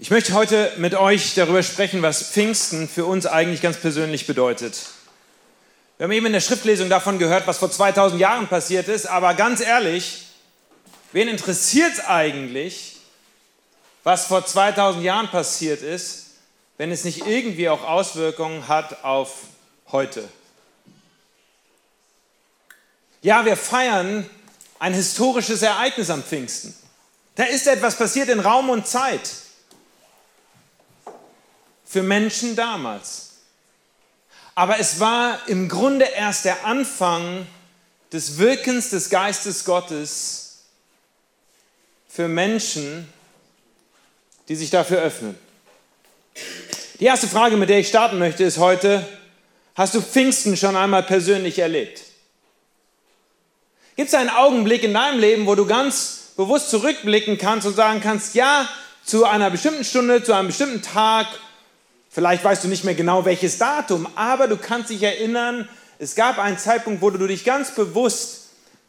Ich möchte heute mit euch darüber sprechen, was Pfingsten für uns eigentlich ganz persönlich bedeutet. Wir haben eben in der Schriftlesung davon gehört, was vor 2000 Jahren passiert ist, aber ganz ehrlich, wen interessiert es eigentlich, was vor 2000 Jahren passiert ist, wenn es nicht irgendwie auch Auswirkungen hat auf heute? Ja, wir feiern ein historisches Ereignis am Pfingsten. Da ist etwas passiert in Raum und Zeit für Menschen damals. Aber es war im Grunde erst der Anfang des Wirkens des Geistes Gottes für Menschen, die sich dafür öffnen. Die erste Frage, mit der ich starten möchte, ist heute, hast du Pfingsten schon einmal persönlich erlebt? Gibt es einen Augenblick in deinem Leben, wo du ganz bewusst zurückblicken kannst und sagen kannst, ja, zu einer bestimmten Stunde, zu einem bestimmten Tag Vielleicht weißt du nicht mehr genau welches Datum, aber du kannst dich erinnern, es gab einen Zeitpunkt, wo du dich ganz bewusst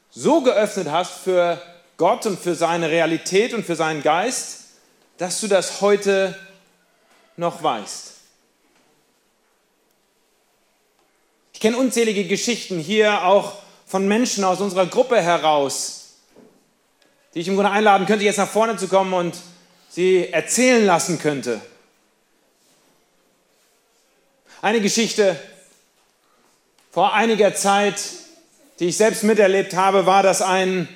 so geöffnet hast für Gott und für seine Realität und für seinen Geist, dass du das heute noch weißt. Ich kenne unzählige Geschichten hier auch von Menschen aus unserer Gruppe heraus, die ich im Grunde einladen könnte, jetzt nach vorne zu kommen und sie erzählen lassen könnte. Eine Geschichte vor einiger Zeit, die ich selbst miterlebt habe, war, dass ein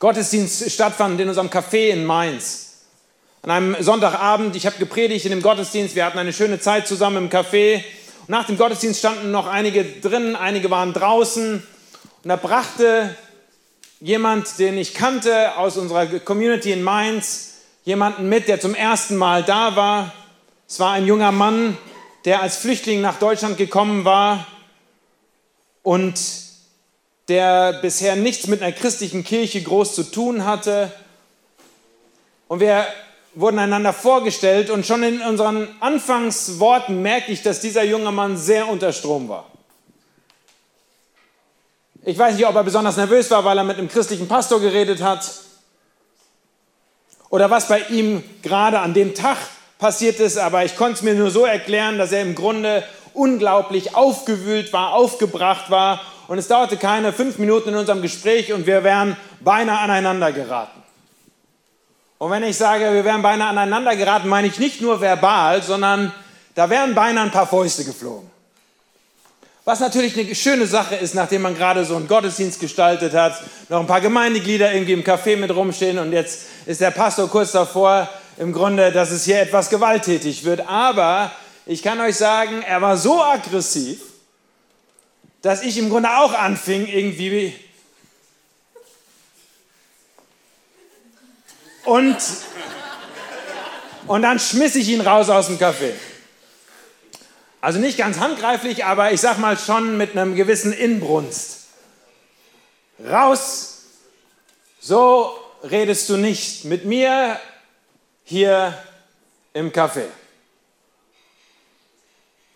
Gottesdienst stattfand in unserem Café in Mainz. An einem Sonntagabend, ich habe gepredigt in dem Gottesdienst, wir hatten eine schöne Zeit zusammen im Café. Und nach dem Gottesdienst standen noch einige drin, einige waren draußen. Und da brachte jemand, den ich kannte aus unserer Community in Mainz, jemanden mit, der zum ersten Mal da war. Es war ein junger Mann, der als Flüchtling nach Deutschland gekommen war und der bisher nichts mit einer christlichen Kirche groß zu tun hatte. Und wir wurden einander vorgestellt und schon in unseren Anfangsworten merke ich, dass dieser junge Mann sehr unter Strom war. Ich weiß nicht, ob er besonders nervös war, weil er mit einem christlichen Pastor geredet hat oder was bei ihm gerade an dem Tag passiert ist, aber ich konnte es mir nur so erklären, dass er im Grunde unglaublich aufgewühlt war, aufgebracht war. Und es dauerte keine fünf Minuten in unserem Gespräch und wir wären beinahe aneinander geraten. Und wenn ich sage, wir wären beinahe aneinander geraten, meine ich nicht nur verbal, sondern da wären beinahe ein paar Fäuste geflogen. Was natürlich eine schöne Sache ist, nachdem man gerade so einen Gottesdienst gestaltet hat, noch ein paar Gemeindeglieder irgendwie im Café mit rumstehen und jetzt ist der Pastor kurz davor, im Grunde, dass es hier etwas gewalttätig wird. Aber ich kann euch sagen, er war so aggressiv, dass ich im Grunde auch anfing, irgendwie. Und, und dann schmiss ich ihn raus aus dem Café. Also nicht ganz handgreiflich, aber ich sag mal schon mit einem gewissen Inbrunst. Raus! So redest du nicht mit mir, hier im Café.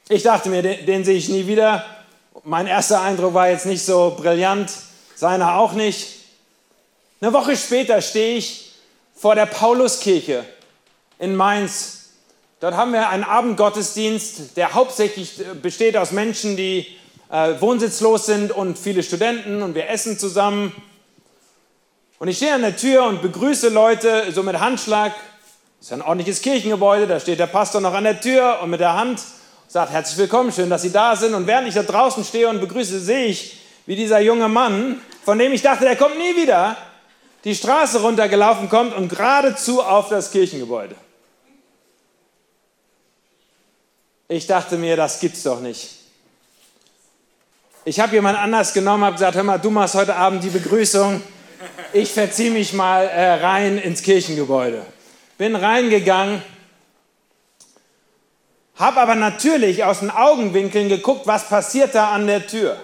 Ich dachte mir, den, den, sehe ich nie wieder. Mein erster Eindruck war jetzt nicht so brillant, seiner auch nicht. Eine Woche später stehe ich vor der Pauluskirche in Mainz. Dort haben wir einen Abendgottesdienst, der hauptsächlich besteht aus Menschen, die äh, wohnsitzlos sind und viele Studenten und wir essen zusammen. Und ich stehe an der Tür und begrüße Leute so mit Handschlag das ist ein ordentliches Kirchengebäude, da steht der Pastor noch an der Tür und mit der Hand sagt, herzlich willkommen, schön, dass Sie da sind. Und während ich da draußen stehe und begrüße, sehe ich, wie dieser junge Mann, von dem ich dachte, der kommt nie wieder, die Straße runtergelaufen kommt und geradezu auf das Kirchengebäude. Ich dachte mir, das gibt's doch nicht. Ich habe jemand anders genommen, habe gesagt, hör mal, du machst heute Abend die Begrüßung. Ich verziehe mich mal äh, rein ins Kirchengebäude bin reingegangen, habe aber natürlich aus den Augenwinkeln geguckt, was passiert da an der Tür.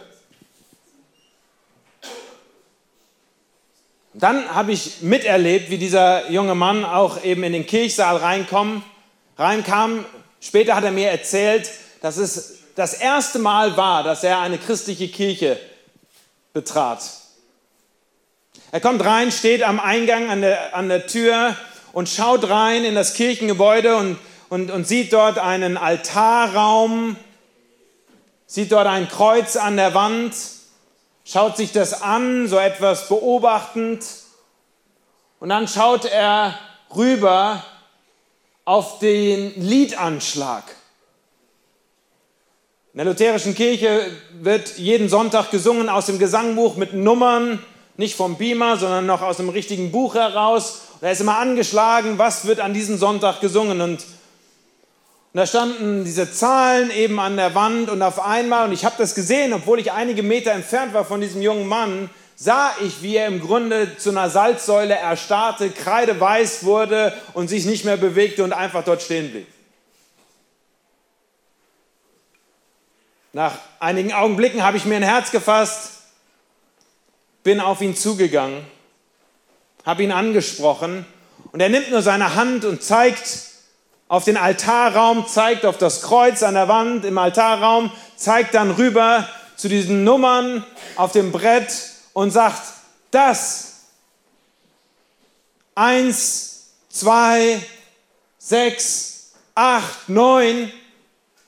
Dann habe ich miterlebt, wie dieser junge Mann auch eben in den Kirchsaal reinkommen, reinkam. Später hat er mir erzählt, dass es das erste Mal war, dass er eine christliche Kirche betrat. Er kommt rein, steht am Eingang an der, an der Tür und schaut rein in das Kirchengebäude und, und, und sieht dort einen Altarraum, sieht dort ein Kreuz an der Wand, schaut sich das an, so etwas beobachtend. Und dann schaut er rüber auf den Liedanschlag. In der lutherischen Kirche wird jeden Sonntag gesungen aus dem Gesangbuch mit Nummern, nicht vom Beamer, sondern noch aus dem richtigen Buch heraus. Da ist immer angeschlagen, was wird an diesem Sonntag gesungen. Und, und da standen diese Zahlen eben an der Wand und auf einmal, und ich habe das gesehen, obwohl ich einige Meter entfernt war von diesem jungen Mann, sah ich, wie er im Grunde zu einer Salzsäule erstarrte, kreideweiß wurde und sich nicht mehr bewegte und einfach dort stehen blieb. Nach einigen Augenblicken habe ich mir ein Herz gefasst, bin auf ihn zugegangen, habe ihn angesprochen und er nimmt nur seine Hand und zeigt auf den Altarraum, zeigt auf das Kreuz an der Wand im Altarraum, zeigt dann rüber zu diesen Nummern auf dem Brett und sagt, das eins, zwei, sechs, acht, neun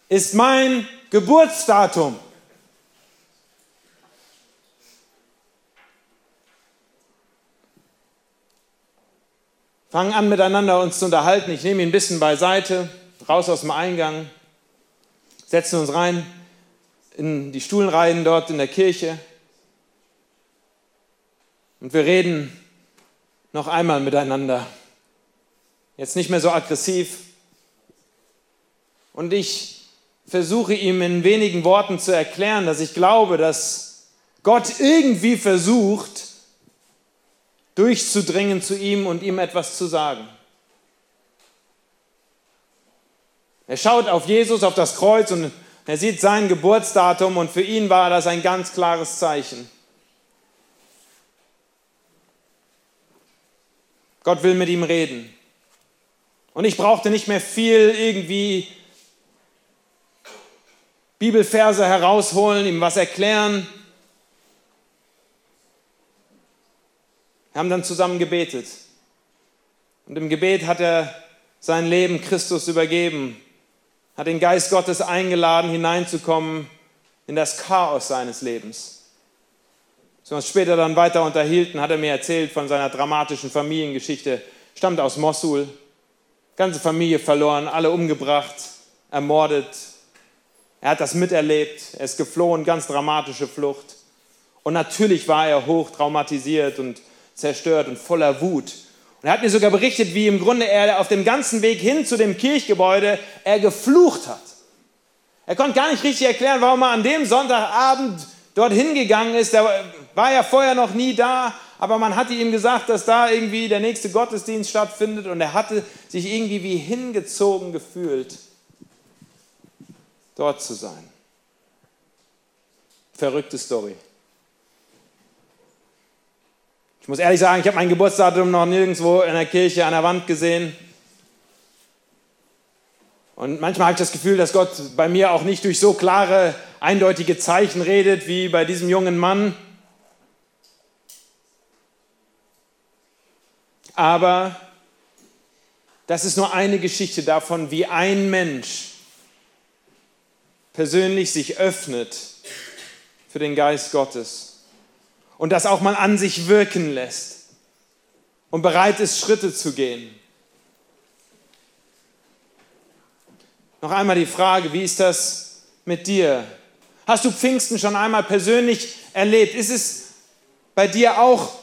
ist mein Geburtsdatum. Fangen an miteinander uns zu unterhalten. Ich nehme ihn ein bisschen beiseite, raus aus dem Eingang, setzen uns rein in die Stuhlreihen dort in der Kirche und wir reden noch einmal miteinander. Jetzt nicht mehr so aggressiv. Und ich versuche ihm in wenigen Worten zu erklären, dass ich glaube, dass Gott irgendwie versucht, durchzudringen zu ihm und ihm etwas zu sagen. Er schaut auf Jesus, auf das Kreuz und er sieht sein Geburtsdatum und für ihn war das ein ganz klares Zeichen. Gott will mit ihm reden. Und ich brauchte nicht mehr viel irgendwie Bibelverse herausholen, ihm was erklären. Wir haben dann zusammen gebetet. Und im Gebet hat er sein Leben Christus übergeben, hat den Geist Gottes eingeladen, hineinzukommen in das Chaos seines Lebens. Als wir uns später dann weiter unterhielten, hat er mir erzählt von seiner dramatischen Familiengeschichte. Stammt aus Mossul, ganze Familie verloren, alle umgebracht, ermordet, er hat das miterlebt, er ist geflohen, ganz dramatische Flucht. Und natürlich war er hoch traumatisiert und zerstört und voller Wut. Und er hat mir sogar berichtet, wie im Grunde er auf dem ganzen Weg hin zu dem Kirchgebäude er geflucht hat. Er konnte gar nicht richtig erklären, warum er an dem Sonntagabend dorthin gegangen ist. Er war ja vorher noch nie da, aber man hatte ihm gesagt, dass da irgendwie der nächste Gottesdienst stattfindet und er hatte sich irgendwie wie hingezogen gefühlt dort zu sein. Verrückte Story. Ich muss ehrlich sagen, ich habe mein Geburtsdatum noch nirgendwo in der Kirche an der Wand gesehen. Und manchmal habe ich das Gefühl, dass Gott bei mir auch nicht durch so klare, eindeutige Zeichen redet wie bei diesem jungen Mann. Aber das ist nur eine Geschichte davon, wie ein Mensch persönlich sich öffnet für den Geist Gottes und das auch mal an sich wirken lässt und bereit ist, Schritte zu gehen. Noch einmal die Frage, wie ist das mit dir? Hast du Pfingsten schon einmal persönlich erlebt? Ist es bei dir auch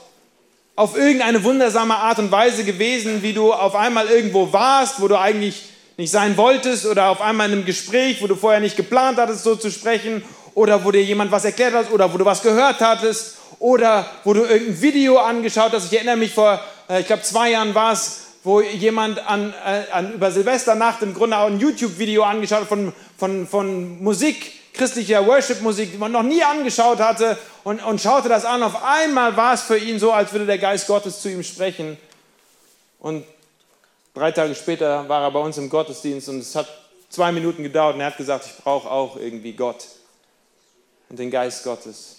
auf irgendeine wundersame Art und Weise gewesen, wie du auf einmal irgendwo warst, wo du eigentlich nicht sein wolltest oder auf einmal in einem Gespräch, wo du vorher nicht geplant hattest, so zu sprechen oder wo dir jemand was erklärt hat oder wo du was gehört hattest oder wo du irgendein Video angeschaut hast. Ich erinnere mich vor, äh, ich glaube, zwei Jahren war es, wo jemand an, äh, an, über Silvesternacht im Grunde auch ein YouTube-Video angeschaut hat von, von, von Musik, christlicher Worship-Musik, die man noch nie angeschaut hatte und, und schaute das an. Auf einmal war es für ihn so, als würde der Geist Gottes zu ihm sprechen. Und Drei Tage später war er bei uns im Gottesdienst und es hat zwei Minuten gedauert und er hat gesagt, ich brauche auch irgendwie Gott und den Geist Gottes.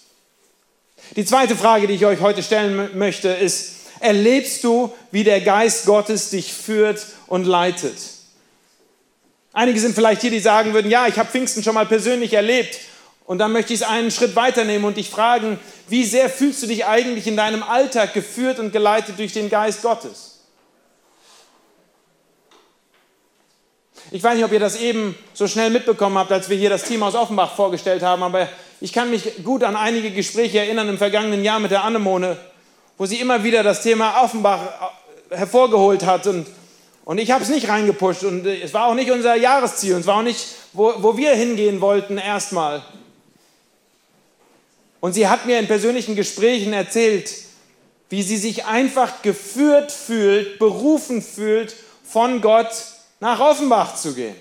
Die zweite Frage, die ich euch heute stellen möchte, ist, erlebst du, wie der Geist Gottes dich führt und leitet. Einige sind vielleicht hier, die sagen würden, ja, ich habe Pfingsten schon mal persönlich erlebt. Und dann möchte ich es einen Schritt weiternehmen und dich fragen, wie sehr fühlst du dich eigentlich in deinem Alltag geführt und geleitet durch den Geist Gottes? Ich weiß nicht, ob ihr das eben so schnell mitbekommen habt, als wir hier das Team aus Offenbach vorgestellt haben, aber ich kann mich gut an einige Gespräche erinnern im vergangenen Jahr mit der Annemone, wo sie immer wieder das Thema Offenbach äh, hervorgeholt hat und, und ich habe es nicht reingepusht und äh, es war auch nicht unser Jahresziel und es war auch nicht, wo, wo wir hingehen wollten erstmal. Und sie hat mir in persönlichen Gesprächen erzählt, wie sie sich einfach geführt fühlt, berufen fühlt von Gott nach Offenbach zu gehen.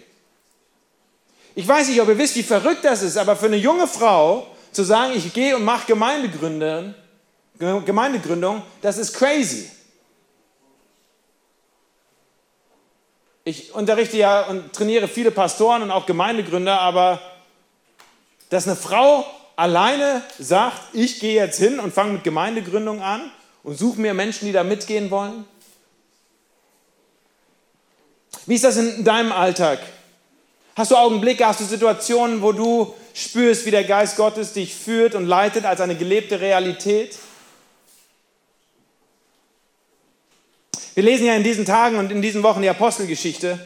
Ich weiß nicht, ob ihr wisst, wie verrückt das ist, aber für eine junge Frau zu sagen, ich gehe und mache Gemeindegründung, Gemeindegründung, das ist crazy. Ich unterrichte ja und trainiere viele Pastoren und auch Gemeindegründer, aber dass eine Frau alleine sagt, ich gehe jetzt hin und fange mit Gemeindegründung an und suche mir Menschen, die da mitgehen wollen, wie ist das in deinem Alltag? Hast du Augenblicke, hast du Situationen, wo du spürst, wie der Geist Gottes dich führt und leitet als eine gelebte Realität? Wir lesen ja in diesen Tagen und in diesen Wochen die Apostelgeschichte.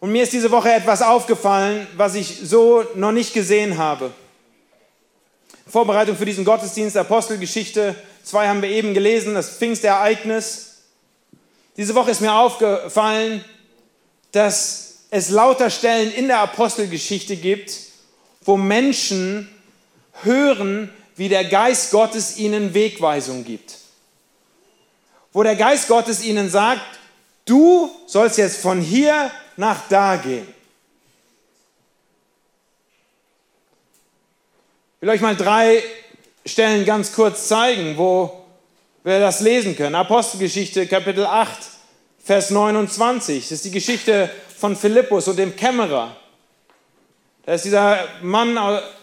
Und mir ist diese Woche etwas aufgefallen, was ich so noch nicht gesehen habe. Vorbereitung für diesen Gottesdienst, Apostelgeschichte 2 haben wir eben gelesen, das Pfingstereignis. Diese Woche ist mir aufgefallen, dass es lauter Stellen in der Apostelgeschichte gibt, wo Menschen hören, wie der Geist Gottes ihnen Wegweisung gibt. Wo der Geist Gottes ihnen sagt, du sollst jetzt von hier nach da gehen. Ich will euch mal drei Stellen ganz kurz zeigen, wo wir das lesen können. Apostelgeschichte Kapitel 8, Vers 29. Das ist die Geschichte von Philippus und dem Kämmerer. Da ist dieser Mann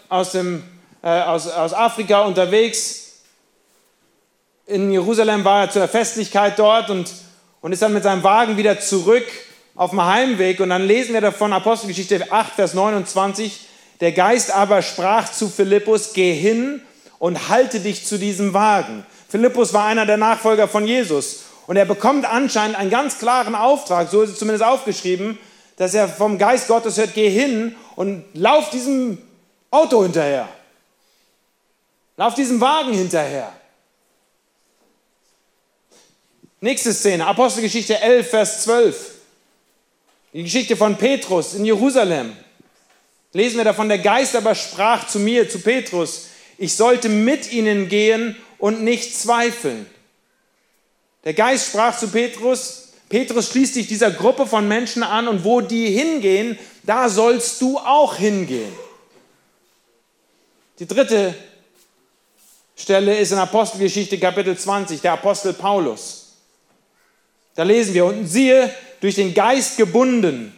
aus, dem, äh, aus, aus Afrika unterwegs. In Jerusalem war er zur Festlichkeit dort und, und ist dann mit seinem Wagen wieder zurück auf dem Heimweg. Und dann lesen wir davon Apostelgeschichte 8, Vers 29. Der Geist aber sprach zu Philippus, geh hin und halte dich zu diesem Wagen. Philippus war einer der Nachfolger von Jesus. Und er bekommt anscheinend einen ganz klaren Auftrag, so ist es zumindest aufgeschrieben, dass er vom Geist Gottes hört, geh hin und lauf diesem Auto hinterher. Lauf diesem Wagen hinterher. Nächste Szene, Apostelgeschichte 11, Vers 12. Die Geschichte von Petrus in Jerusalem. Lesen wir davon, der Geist aber sprach zu mir, zu Petrus, ich sollte mit ihnen gehen und nicht zweifeln. Der Geist sprach zu Petrus, Petrus schließt dich dieser Gruppe von Menschen an und wo die hingehen, da sollst du auch hingehen. Die dritte Stelle ist in Apostelgeschichte Kapitel 20, der Apostel Paulus. Da lesen wir, und siehe, durch den Geist gebunden,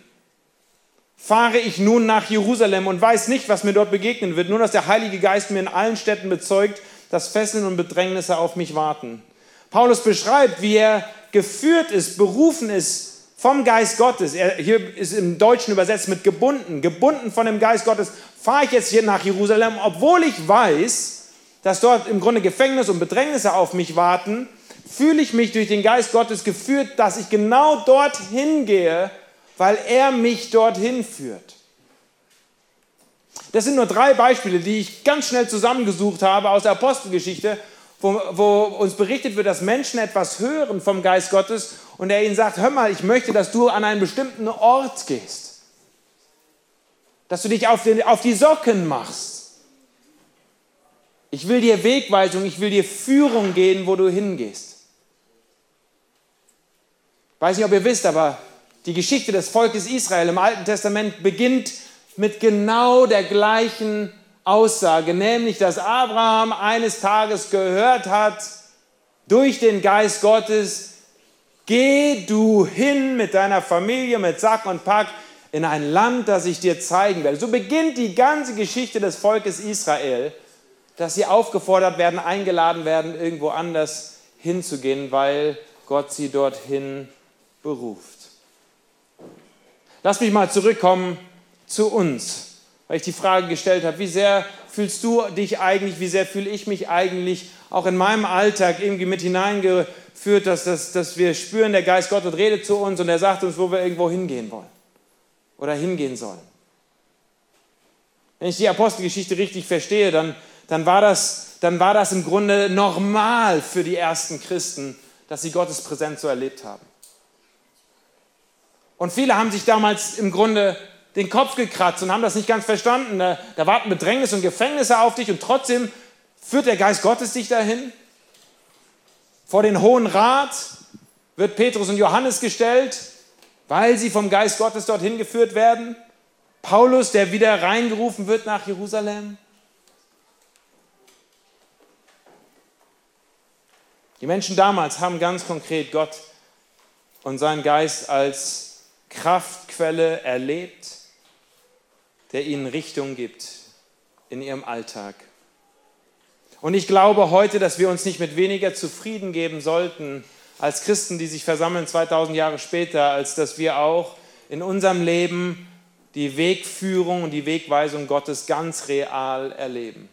fahre ich nun nach Jerusalem und weiß nicht, was mir dort begegnen wird, nur dass der Heilige Geist mir in allen Städten bezeugt, dass Fesseln und Bedrängnisse auf mich warten. Paulus beschreibt, wie er geführt ist, berufen ist vom Geist Gottes. Er, hier ist im Deutschen übersetzt mit gebunden. Gebunden von dem Geist Gottes fahre ich jetzt hier nach Jerusalem, obwohl ich weiß, dass dort im Grunde Gefängnis und Bedrängnisse auf mich warten, fühle ich mich durch den Geist Gottes geführt, dass ich genau dorthin gehe, weil er mich dorthin führt. Das sind nur drei Beispiele, die ich ganz schnell zusammengesucht habe aus der Apostelgeschichte, wo, wo, uns berichtet wird, dass Menschen etwas hören vom Geist Gottes und er ihnen sagt, hör mal, ich möchte, dass du an einen bestimmten Ort gehst. Dass du dich auf, den, auf die Socken machst. Ich will dir Wegweisung, ich will dir Führung gehen, wo du hingehst. Ich weiß nicht, ob ihr wisst, aber die Geschichte des Volkes Israel im Alten Testament beginnt mit genau der gleichen Aussage, nämlich dass Abraham eines Tages gehört hat durch den Geist Gottes, geh du hin mit deiner Familie, mit Sack und Pack in ein Land, das ich dir zeigen werde. So beginnt die ganze Geschichte des Volkes Israel, dass sie aufgefordert werden, eingeladen werden, irgendwo anders hinzugehen, weil Gott sie dorthin beruft. Lass mich mal zurückkommen zu uns, weil ich die Frage gestellt habe, wie sehr fühlst du dich eigentlich, wie sehr fühle ich mich eigentlich auch in meinem Alltag irgendwie mit hineingeführt, dass, dass, dass wir spüren, der Geist Gottes redet zu uns und er sagt uns, wo wir irgendwo hingehen wollen oder hingehen sollen. Wenn ich die Apostelgeschichte richtig verstehe, dann, dann, war das, dann war das im Grunde normal für die ersten Christen, dass sie Gottes Präsenz so erlebt haben. Und viele haben sich damals im Grunde den Kopf gekratzt und haben das nicht ganz verstanden. Da, warten Bedrängnis und Gefängnisse auf dich und trotzdem führt der Geist Gottes dich dahin. Vor den Hohen Rat wird Petrus und Johannes gestellt, weil sie vom Geist Gottes dorthin geführt werden. Paulus, der wieder reingerufen wird nach Jerusalem. Die Menschen damals haben ganz konkret Gott und seinen Geist als Kraftquelle erlebt, der ihnen Richtung gibt in ihrem Alltag. Und ich glaube heute, dass wir uns nicht mit weniger zufrieden geben sollten als Christen, die sich versammeln 2000 Jahre später, als dass wir auch in unserem Leben die Wegführung und die Wegweisung Gottes ganz real erleben.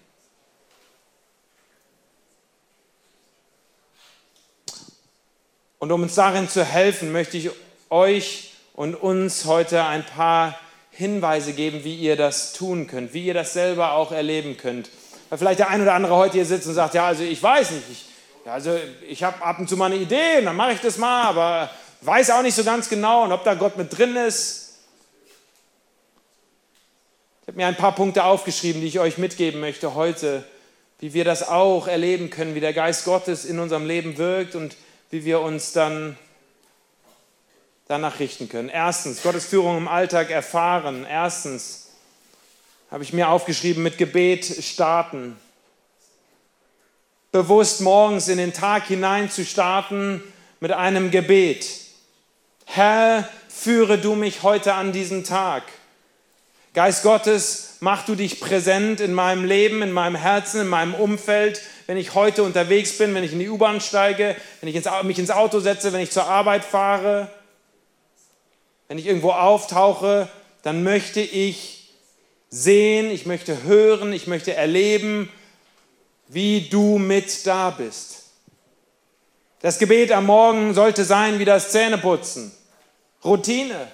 Und um uns darin zu helfen, möchte ich euch und uns heute ein paar Hinweise geben, wie ihr das tun könnt, wie ihr das selber auch erleben könnt. Weil vielleicht der ein oder andere heute hier sitzt und sagt, ja, also ich weiß nicht, ich, ja, also ich habe ab und zu mal eine Idee und dann mache ich das mal, aber weiß auch nicht so ganz genau und ob da Gott mit drin ist. Ich habe mir ein paar Punkte aufgeschrieben, die ich euch mitgeben möchte heute, wie wir das auch erleben können, wie der Geist Gottes in unserem Leben wirkt und wie wir uns dann danach richten können. Erstens, Gottes Führung im Alltag erfahren. Erstens habe ich mir aufgeschrieben, mit Gebet starten. Bewusst morgens in den Tag hinein zu starten mit einem Gebet. Herr, führe du mich heute an diesen Tag. Geist Gottes, mach du dich präsent in meinem Leben, in meinem Herzen, in meinem Umfeld, wenn ich heute unterwegs bin, wenn ich in die U-Bahn steige, wenn ich mich ins Auto setze, wenn ich zur Arbeit fahre, wenn ich irgendwo auftauche, dann möchte ich sehen, ich möchte hören, ich möchte erleben, wie du mit da bist. Das Gebet am Morgen sollte sein wie das Zähneputzen. Routine.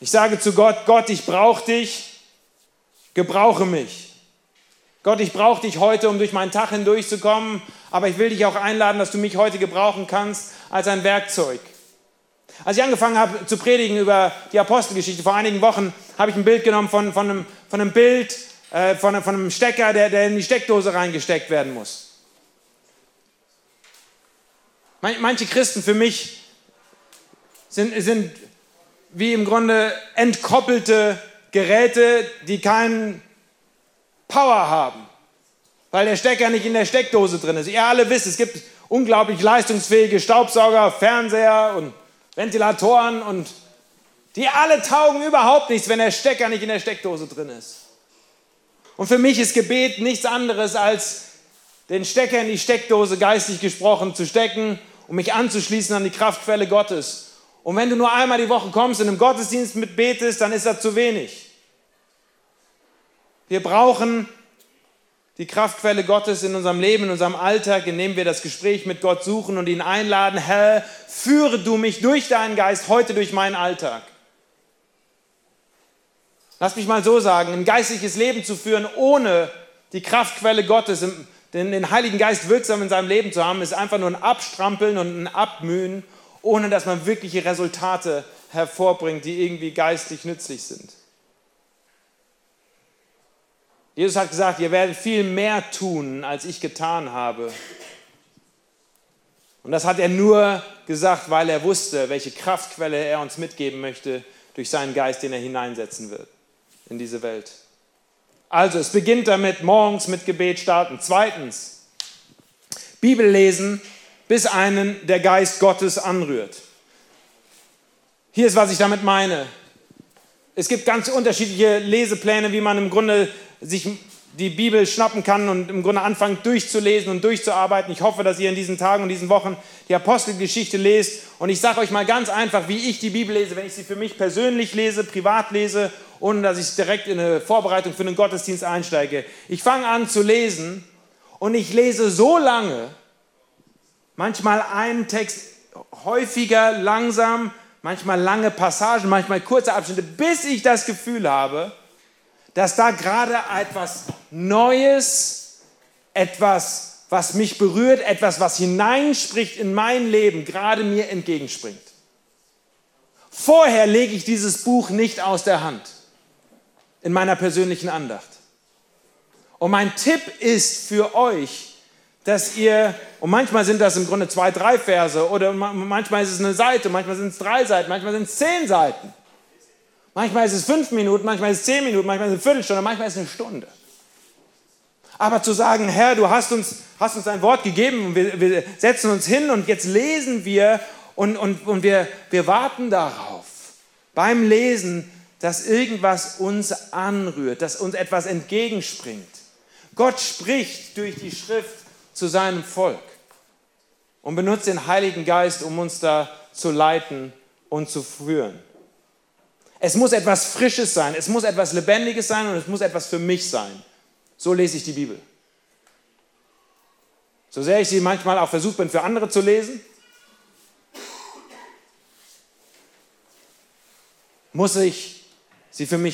Ich sage zu Gott, Gott, ich brauche dich, gebrauche mich. Gott, ich brauche dich heute, um durch meinen Tag hindurchzukommen, aber ich will dich auch einladen, dass du mich heute gebrauchen kannst als ein Werkzeug. Als ich angefangen habe zu predigen über die Apostelgeschichte vor einigen Wochen, habe ich ein Bild genommen von, von, einem, von einem Bild, äh, von, von, einem Stecker, der, der in die Steckdose reingesteckt werden muss. Manche Christen für mich sind, sind wie im Grunde entkoppelte Geräte, die keinen Power haben, weil der Stecker nicht in der Steckdose drin ist. Ihr alle wisst, es gibt unglaublich leistungsfähige Staubsauger, Fernseher und Ventilatoren und die alle taugen überhaupt nichts, wenn der Stecker nicht in der Steckdose drin ist. Und für mich ist Gebet nichts anderes als den Stecker in die Steckdose geistig gesprochen zu stecken und mich anzuschließen an die Kraftquelle Gottes und wenn du nur einmal die Woche kommst und im Gottesdienst mitbetest, dann ist das zu wenig. Wir brauchen die Kraftquelle Gottes in unserem Leben, in unserem Alltag, indem wir das Gespräch mit Gott suchen und ihn einladen, Herr, führe du mich durch deinen Geist heute durch meinen Alltag. Lass mich mal so sagen, ein geistliches Leben zu führen, ohne die Kraftquelle Gottes, den Heiligen Geist wirksam in seinem Leben zu haben, ist einfach nur ein Abstrampeln und ein Abmühen ohne dass man wirkliche Resultate hervorbringt, die irgendwie geistlich nützlich sind. Jesus hat gesagt, ihr werdet viel mehr tun, als ich getan habe. Und das hat er nur gesagt, weil er wusste, welche Kraftquelle er uns mitgeben möchte durch seinen Geist, den er hineinsetzen wird in diese Welt. Also, es beginnt damit, morgens mit Gebet starten. Zweitens, Bibel lesen bis einen der Geist Gottes anrührt. Hier ist, was ich damit meine. Es gibt ganz unterschiedliche Lesepläne, wie man im Grunde sich die Bibel schnappen kann und im Grunde anfangt durchzulesen und durchzuarbeiten. Ich hoffe, dass ihr in diesen Tagen und diesen Wochen die Apostelgeschichte lest. Und ich sage euch mal ganz einfach, wie ich die Bibel lese, wenn ich sie für mich persönlich lese, privat lese, ohne dass ich direkt in eine Vorbereitung für einen Gottesdienst einsteige. Ich fange an zu lesen und ich lese so lange, manchmal einen Text häufiger, langsam, manchmal lange Passagen, manchmal kurze Abschnitte, bis ich das Gefühl habe, dass da gerade etwas Neues, etwas, was mich berührt, etwas, was hineinspricht in mein Leben, gerade mir entgegenspringt. Vorher lege ich dieses Buch nicht aus der Hand in meiner persönlichen Andacht. Und mein Tipp ist für euch, dass ihr, und manchmal sind das im Grunde zwei, drei Verse, oder manchmal ist es eine Seite, manchmal sind es drei Seiten, manchmal sind es zehn Seiten. Manchmal ist es fünf Minuten, manchmal ist es zehn Minuten, manchmal ist es eine Viertelstunde, manchmal ist es eine Stunde. Aber zu sagen, Herr, du hast uns, hast uns ein Wort gegeben und wir, wir setzen uns hin und jetzt lesen wir und, und, und wir, wir warten darauf, beim Lesen, dass irgendwas uns anrührt, dass uns etwas entgegenspringt. Gott spricht durch die Schrift zu seinem Volk und benutzt den Heiligen Geist, um uns da zu leiten und zu führen. Es muss etwas Frisches sein, es muss etwas Lebendiges sein und es muss etwas für mich sein. So lese ich die Bibel. So sehr ich sie manchmal auch versucht bin, für andere zu lesen, muss ich sie für mich